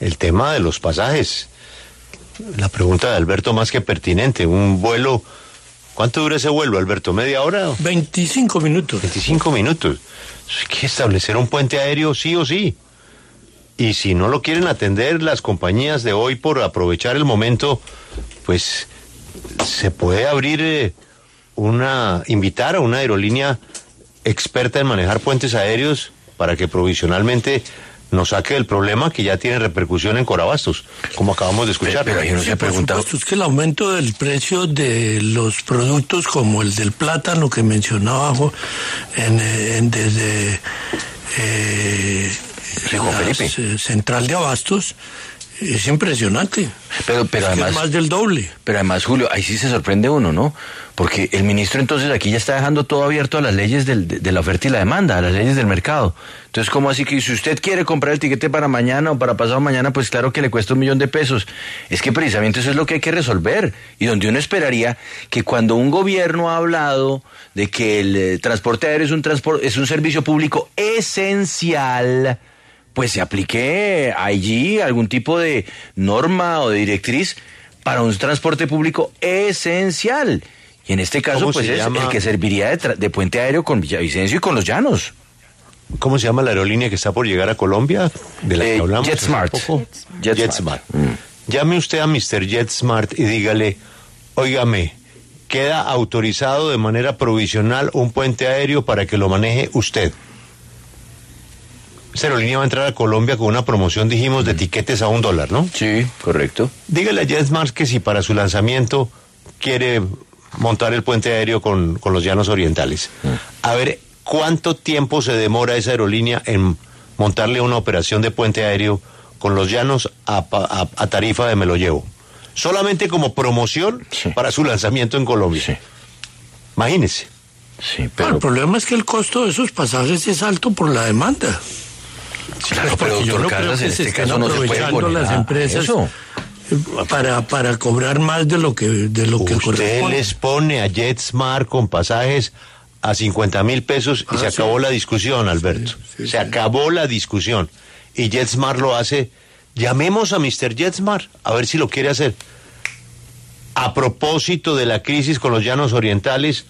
el tema de los pasajes. La pregunta de Alberto más que pertinente. Un vuelo, ¿cuánto dura ese vuelo, Alberto? ¿Media hora? 25 minutos. 25 minutos. Hay que establecer un puente aéreo sí o sí. Y si no lo quieren atender las compañías de hoy por aprovechar el momento, pues se puede abrir eh, una, invitar a una aerolínea experta en manejar puentes aéreos para que provisionalmente nos saque del problema que ya tiene repercusión en Corabastos, como acabamos de escuchar. Pero, pero se ha preguntado. es que el aumento del precio de los productos como el del plátano que mencionaba en, en desde eh, la, Central de Abastos es impresionante. Pero, pero además. más del doble. Pero además, Julio, ahí sí se sorprende uno, ¿no? Porque el ministro entonces aquí ya está dejando todo abierto a las leyes del, de la oferta y la demanda, a las leyes del mercado. Entonces, ¿cómo así que si usted quiere comprar el tiquete para mañana o para pasado mañana, pues claro que le cuesta un millón de pesos? Es que precisamente eso es lo que hay que resolver. Y donde uno esperaría que cuando un gobierno ha hablado de que el eh, transporte aéreo es un, transporte, es un servicio público esencial, pues se aplique allí algún tipo de norma o de directriz para un transporte público esencial. Y en este caso, pues es el que serviría de, puente aéreo con Villavicencio y con los llanos. ¿Cómo se llama la aerolínea que está por llegar a Colombia? De la que eh, hablamos JetSmart. JetSmart. Mm. Llame usted a Mr. JetSmart y dígale, óigame, queda autorizado de manera provisional un puente aéreo para que lo maneje usted. Aerolínea va a entrar a Colombia con una promoción, dijimos, de etiquetes a un dólar, ¿no? Sí, correcto. Dígale a JetSmart que si para su lanzamiento quiere montar el puente aéreo con, los llanos orientales. A ver, ¿cuánto tiempo se demora esa aerolínea en montarle una operación de puente aéreo con los llanos a, tarifa de me lo llevo? Solamente como promoción para su lanzamiento en Colombia. Sí. Imagínese. Sí, pero... el problema es que el costo de esos pasajes es alto por la demanda. Claro, pero yo no creo que en este caso no se puede las empresas para, para cobrar más de lo que de lo que Usted les pone a JetSmart con pasajes a 50 mil pesos y se ah, acabó la discusión, Alberto. se acabó la discusión. Y JetSmart lo hace. Llamemos a Mr. JetSmart a ver si lo quiere hacer. A propósito de la crisis con los llanos orientales,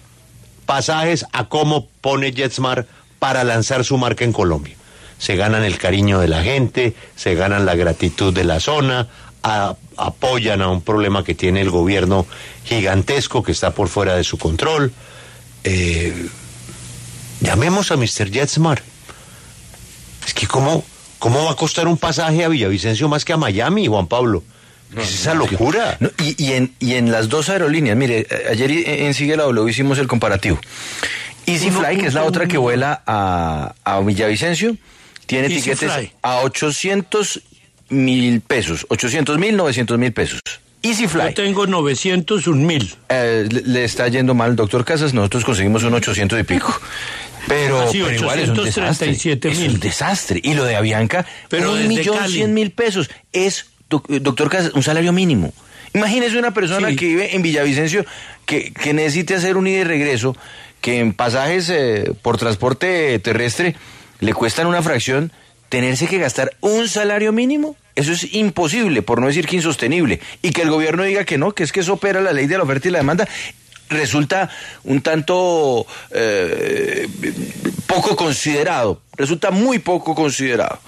pasajes a cómo pone JetSmart para lanzar su marca en Colombia se ganan el cariño de la gente, se ganan la gratitud de la zona, apoyan a un problema que tiene el gobierno gigantesco que está por fuera de su control. Eh, llamemos a Mr. JetSmart. Es que cómo, cómo va a costar un pasaje a Villavicencio más que a Miami, Juan Pablo. es esa locura. y, en, y en las dos aerolíneas, mire, ayer en Sigue la W hicimos el comparativo. EasyFly, que es la otra que vuela a, a Villavicencio, tiene tiquetes a 800 mil pesos, 800 mil, 900 mil pesos. EasyFly. Yo tengo 901 mil. Eh, le, está yendo mal, doctor Casas. Nosotros conseguimos un 800 y pico. Pero, ah, igual es un desastre. Es un desastre. Y lo de Avianca, pero un millón cien mil pesos. Es, doctor Casas, un salario mínimo. Imagínese una persona que vive en Villavicencio que, que necesite hacer un ida y regreso, que en pasajes eh, por transporte terrestre le cuestan una fracción, tenerse que gastar un salario mínimo, eso es imposible, por no decir que insostenible. Y que el gobierno diga que no, que es que eso opera la ley de la oferta y la demanda, resulta un tanto eh, poco considerado, resulta muy poco considerado,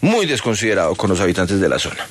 muy desconsiderado con los habitantes de la zona.